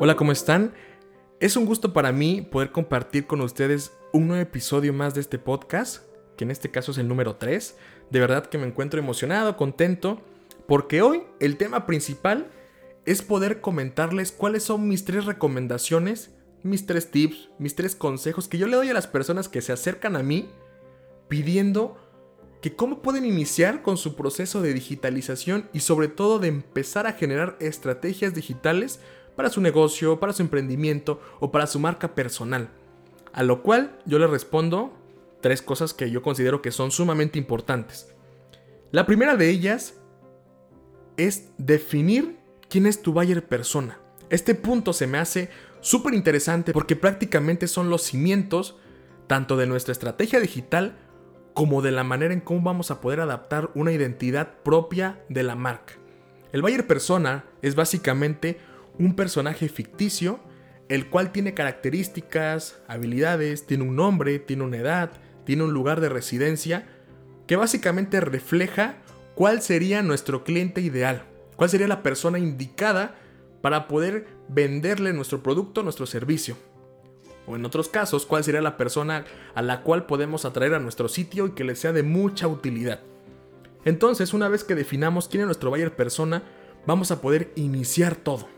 Hola, ¿cómo están? Es un gusto para mí poder compartir con ustedes un nuevo episodio más de este podcast, que en este caso es el número 3. De verdad que me encuentro emocionado, contento, porque hoy el tema principal es poder comentarles cuáles son mis tres recomendaciones, mis tres tips, mis tres consejos que yo le doy a las personas que se acercan a mí pidiendo que cómo pueden iniciar con su proceso de digitalización y sobre todo de empezar a generar estrategias digitales para su negocio, para su emprendimiento o para su marca personal. A lo cual yo le respondo tres cosas que yo considero que son sumamente importantes. La primera de ellas es definir quién es tu buyer persona. Este punto se me hace súper interesante porque prácticamente son los cimientos tanto de nuestra estrategia digital como de la manera en cómo vamos a poder adaptar una identidad propia de la marca. El buyer persona es básicamente un personaje ficticio, el cual tiene características, habilidades, tiene un nombre, tiene una edad, tiene un lugar de residencia, que básicamente refleja cuál sería nuestro cliente ideal, cuál sería la persona indicada para poder venderle nuestro producto, nuestro servicio. O en otros casos, cuál sería la persona a la cual podemos atraer a nuestro sitio y que le sea de mucha utilidad. Entonces, una vez que definamos quién es nuestro buyer persona, vamos a poder iniciar todo.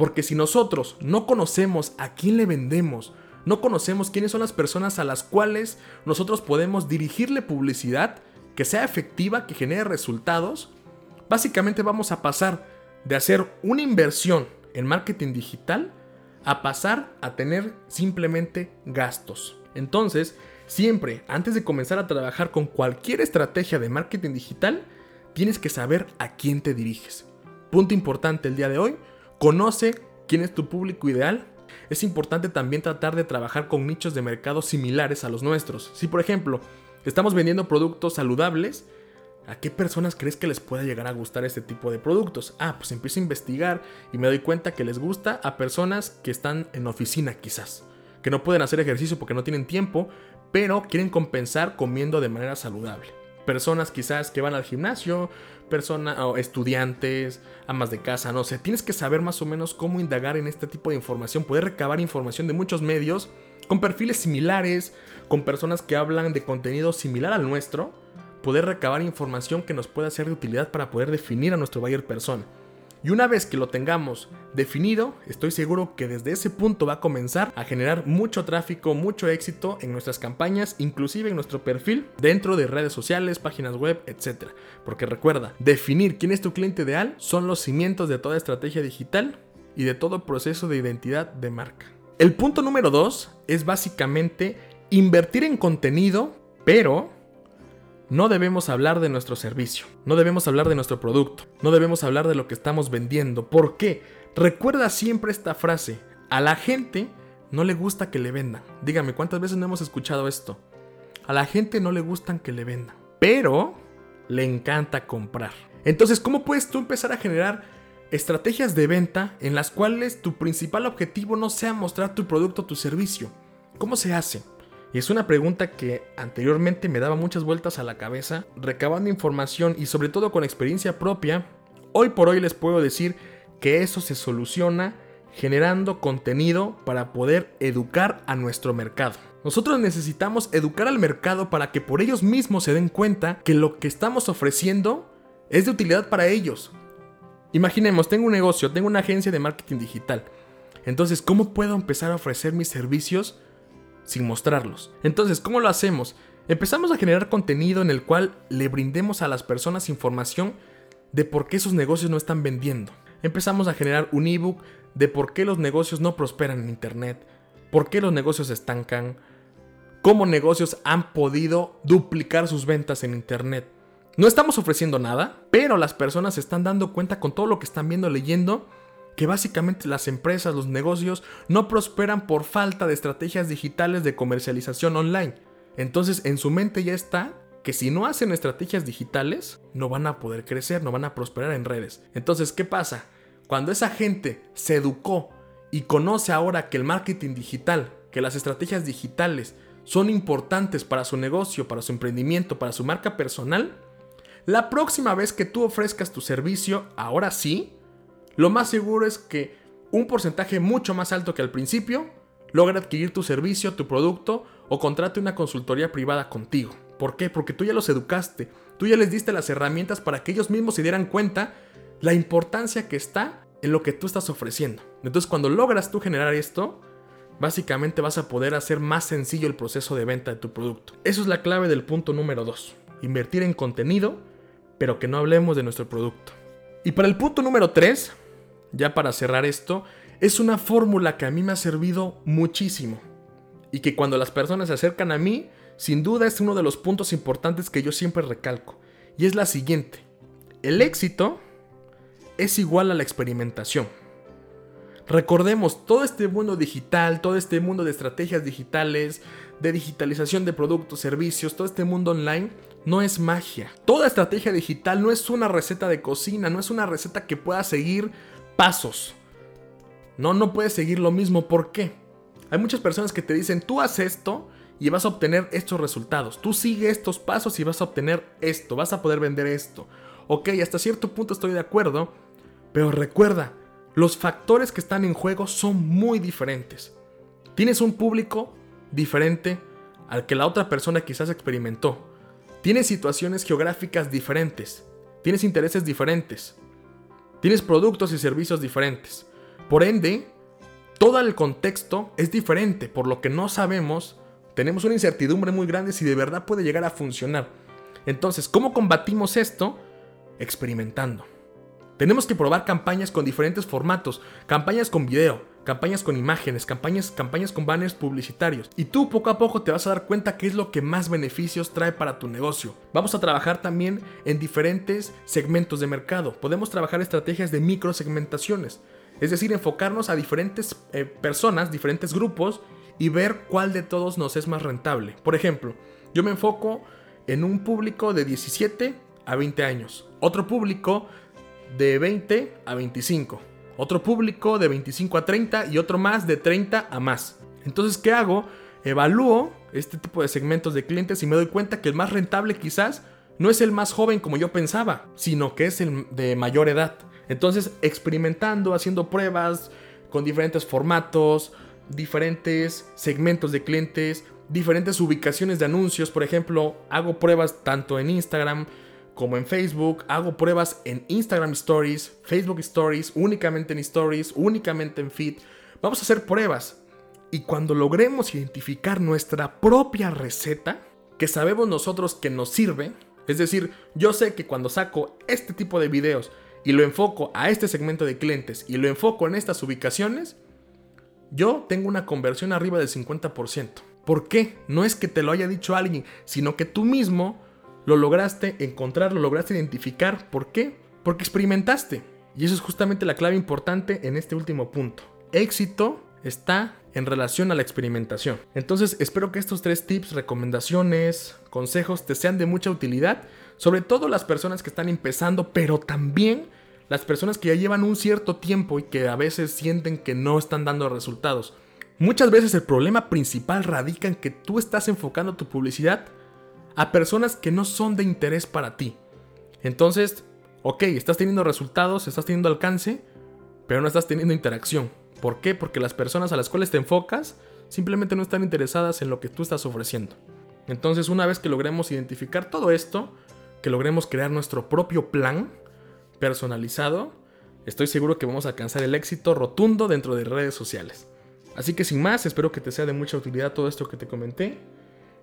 Porque si nosotros no conocemos a quién le vendemos, no conocemos quiénes son las personas a las cuales nosotros podemos dirigirle publicidad que sea efectiva, que genere resultados, básicamente vamos a pasar de hacer una inversión en marketing digital a pasar a tener simplemente gastos. Entonces, siempre antes de comenzar a trabajar con cualquier estrategia de marketing digital, tienes que saber a quién te diriges. Punto importante el día de hoy, conoce quién es tu público ideal. Es importante también tratar de trabajar con nichos de mercado similares a los nuestros. Si por ejemplo estamos vendiendo productos saludables, ¿A qué personas crees que les pueda llegar a gustar este tipo de productos? Ah, pues empiezo a investigar y me doy cuenta que les gusta a personas que están en oficina quizás, que no pueden hacer ejercicio porque no tienen tiempo, pero quieren compensar comiendo de manera saludable. Personas quizás que van al gimnasio, personas o estudiantes, amas de casa, no sé, tienes que saber más o menos cómo indagar en este tipo de información, poder recabar información de muchos medios con perfiles similares, con personas que hablan de contenido similar al nuestro poder recabar información que nos pueda ser de utilidad para poder definir a nuestro buyer persona. Y una vez que lo tengamos definido, estoy seguro que desde ese punto va a comenzar a generar mucho tráfico, mucho éxito en nuestras campañas, inclusive en nuestro perfil, dentro de redes sociales, páginas web, etc. Porque recuerda, definir quién es tu cliente ideal son los cimientos de toda estrategia digital y de todo proceso de identidad de marca. El punto número 2 es básicamente invertir en contenido, pero no debemos hablar de nuestro servicio, no debemos hablar de nuestro producto, no debemos hablar de lo que estamos vendiendo. ¿Por qué? Recuerda siempre esta frase, a la gente no le gusta que le vendan. Dígame, ¿cuántas veces no hemos escuchado esto? A la gente no le gustan que le vendan, pero le encanta comprar. Entonces, ¿cómo puedes tú empezar a generar estrategias de venta en las cuales tu principal objetivo no sea mostrar tu producto o tu servicio? ¿Cómo se hace? Y es una pregunta que anteriormente me daba muchas vueltas a la cabeza, recabando información y sobre todo con experiencia propia. Hoy por hoy les puedo decir que eso se soluciona generando contenido para poder educar a nuestro mercado. Nosotros necesitamos educar al mercado para que por ellos mismos se den cuenta que lo que estamos ofreciendo es de utilidad para ellos. Imaginemos, tengo un negocio, tengo una agencia de marketing digital. Entonces, ¿cómo puedo empezar a ofrecer mis servicios sin mostrarlos. Entonces, ¿cómo lo hacemos? Empezamos a generar contenido en el cual le brindemos a las personas información de por qué sus negocios no están vendiendo. Empezamos a generar un ebook de por qué los negocios no prosperan en Internet, por qué los negocios estancan, cómo negocios han podido duplicar sus ventas en Internet. No estamos ofreciendo nada, pero las personas se están dando cuenta con todo lo que están viendo, leyendo, que básicamente las empresas, los negocios no prosperan por falta de estrategias digitales de comercialización online. Entonces en su mente ya está que si no hacen estrategias digitales, no van a poder crecer, no van a prosperar en redes. Entonces, ¿qué pasa? Cuando esa gente se educó y conoce ahora que el marketing digital, que las estrategias digitales son importantes para su negocio, para su emprendimiento, para su marca personal, la próxima vez que tú ofrezcas tu servicio, ahora sí, lo más seguro es que un porcentaje mucho más alto que al principio, logra adquirir tu servicio, tu producto o contrate una consultoría privada contigo. ¿Por qué? Porque tú ya los educaste, tú ya les diste las herramientas para que ellos mismos se dieran cuenta la importancia que está en lo que tú estás ofreciendo. Entonces cuando logras tú generar esto, básicamente vas a poder hacer más sencillo el proceso de venta de tu producto. Eso es la clave del punto número 2. Invertir en contenido, pero que no hablemos de nuestro producto. Y para el punto número 3, ya para cerrar esto, es una fórmula que a mí me ha servido muchísimo. Y que cuando las personas se acercan a mí, sin duda es uno de los puntos importantes que yo siempre recalco. Y es la siguiente. El éxito es igual a la experimentación. Recordemos, todo este mundo digital, todo este mundo de estrategias digitales, de digitalización de productos, servicios, todo este mundo online, no es magia. Toda estrategia digital no es una receta de cocina, no es una receta que pueda seguir pasos. No, no puedes seguir lo mismo. ¿Por qué? Hay muchas personas que te dicen, tú haz esto y vas a obtener estos resultados. Tú sigue estos pasos y vas a obtener esto, vas a poder vender esto. Ok, hasta cierto punto estoy de acuerdo, pero recuerda, los factores que están en juego son muy diferentes. Tienes un público diferente al que la otra persona quizás experimentó. Tienes situaciones geográficas diferentes. Tienes intereses diferentes. Tienes productos y servicios diferentes. Por ende, todo el contexto es diferente, por lo que no sabemos, tenemos una incertidumbre muy grande si de verdad puede llegar a funcionar. Entonces, ¿cómo combatimos esto? Experimentando. Tenemos que probar campañas con diferentes formatos, campañas con video, campañas con imágenes, campañas, campañas con banners publicitarios. Y tú poco a poco te vas a dar cuenta qué es lo que más beneficios trae para tu negocio. Vamos a trabajar también en diferentes segmentos de mercado. Podemos trabajar estrategias de microsegmentaciones. Es decir, enfocarnos a diferentes eh, personas, diferentes grupos y ver cuál de todos nos es más rentable. Por ejemplo, yo me enfoco en un público de 17 a 20 años. Otro público de 20 a 25. Otro público de 25 a 30 y otro más de 30 a más. Entonces, ¿qué hago? Evalúo este tipo de segmentos de clientes y me doy cuenta que el más rentable quizás no es el más joven como yo pensaba, sino que es el de mayor edad. Entonces, experimentando, haciendo pruebas con diferentes formatos, diferentes segmentos de clientes, diferentes ubicaciones de anuncios, por ejemplo, hago pruebas tanto en Instagram, como en Facebook, hago pruebas en Instagram Stories, Facebook Stories, únicamente en Stories, únicamente en Feed. Vamos a hacer pruebas. Y cuando logremos identificar nuestra propia receta, que sabemos nosotros que nos sirve, es decir, yo sé que cuando saco este tipo de videos y lo enfoco a este segmento de clientes y lo enfoco en estas ubicaciones, yo tengo una conversión arriba del 50%. ¿Por qué? No es que te lo haya dicho alguien, sino que tú mismo lo lograste encontrar, lo lograste identificar. ¿Por qué? Porque experimentaste. Y eso es justamente la clave importante en este último punto. Éxito está en relación a la experimentación. Entonces espero que estos tres tips, recomendaciones, consejos te sean de mucha utilidad, sobre todo las personas que están empezando, pero también las personas que ya llevan un cierto tiempo y que a veces sienten que no están dando resultados. Muchas veces el problema principal radica en que tú estás enfocando tu publicidad a personas que no son de interés para ti. Entonces, ok, estás teniendo resultados, estás teniendo alcance, pero no estás teniendo interacción. ¿Por qué? Porque las personas a las cuales te enfocas simplemente no están interesadas en lo que tú estás ofreciendo. Entonces, una vez que logremos identificar todo esto, que logremos crear nuestro propio plan personalizado, estoy seguro que vamos a alcanzar el éxito rotundo dentro de redes sociales. Así que sin más, espero que te sea de mucha utilidad todo esto que te comenté